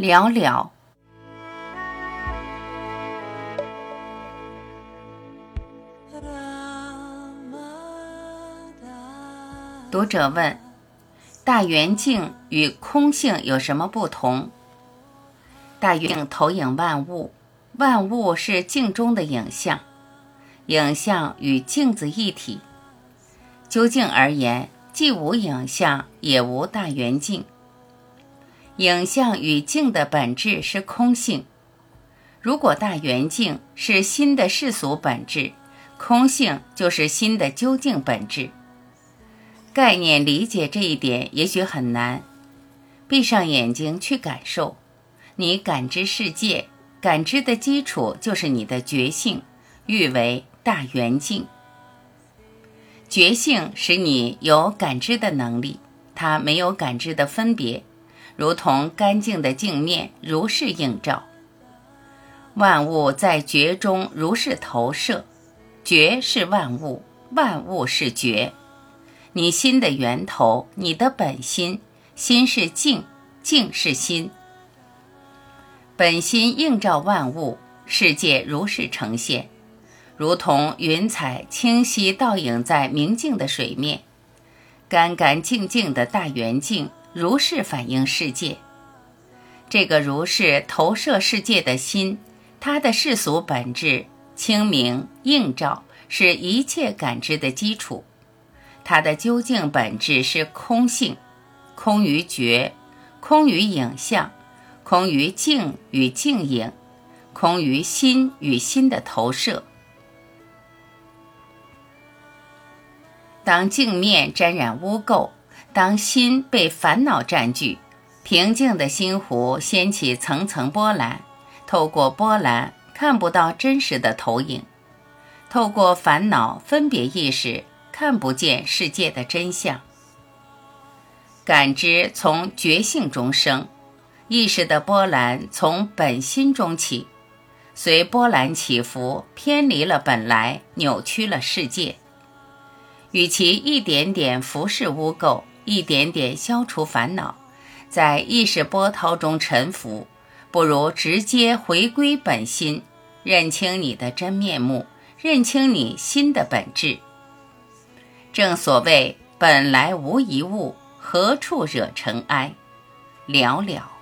了了。读者问：大圆镜与空性有什么不同？大圆镜投影万物，万物是镜中的影像，影像与镜子一体。究竟而言，既无影像，也无大圆镜。影像与镜的本质是空性。如果大圆镜是心的世俗本质，空性就是心的究竟本质。概念理解这一点也许很难，闭上眼睛去感受。你感知世界，感知的基础就是你的觉性，誉为大圆镜。觉性使你有感知的能力，它没有感知的分别，如同干净的镜面，如是映照。万物在觉中如是投射，觉是万物，万物是觉。你心的源头，你的本心，心是静，静是心。本心映照万物，世界如是呈现，如同云彩清晰倒影在明净的水面，干干净净的大圆镜如是反映世界。这个如是投射世界的心，它的世俗本质清明映照，是一切感知的基础。它的究竟本质是空性，空于觉，空于影像，空于镜与镜影，空于心与心的投射。当镜面沾染污垢，当心被烦恼占据，平静的心湖掀起层层波澜，透过波澜看不到真实的投影，透过烦恼分别意识。看不见世界的真相，感知从觉性中生，意识的波澜从本心中起，随波澜起伏，偏离了本来，扭曲了世界。与其一点点服侍污垢，一点点消除烦恼，在意识波涛中沉浮，不如直接回归本心，认清你的真面目，认清你心的本质。正所谓，本来无一物，何处惹尘埃？了了。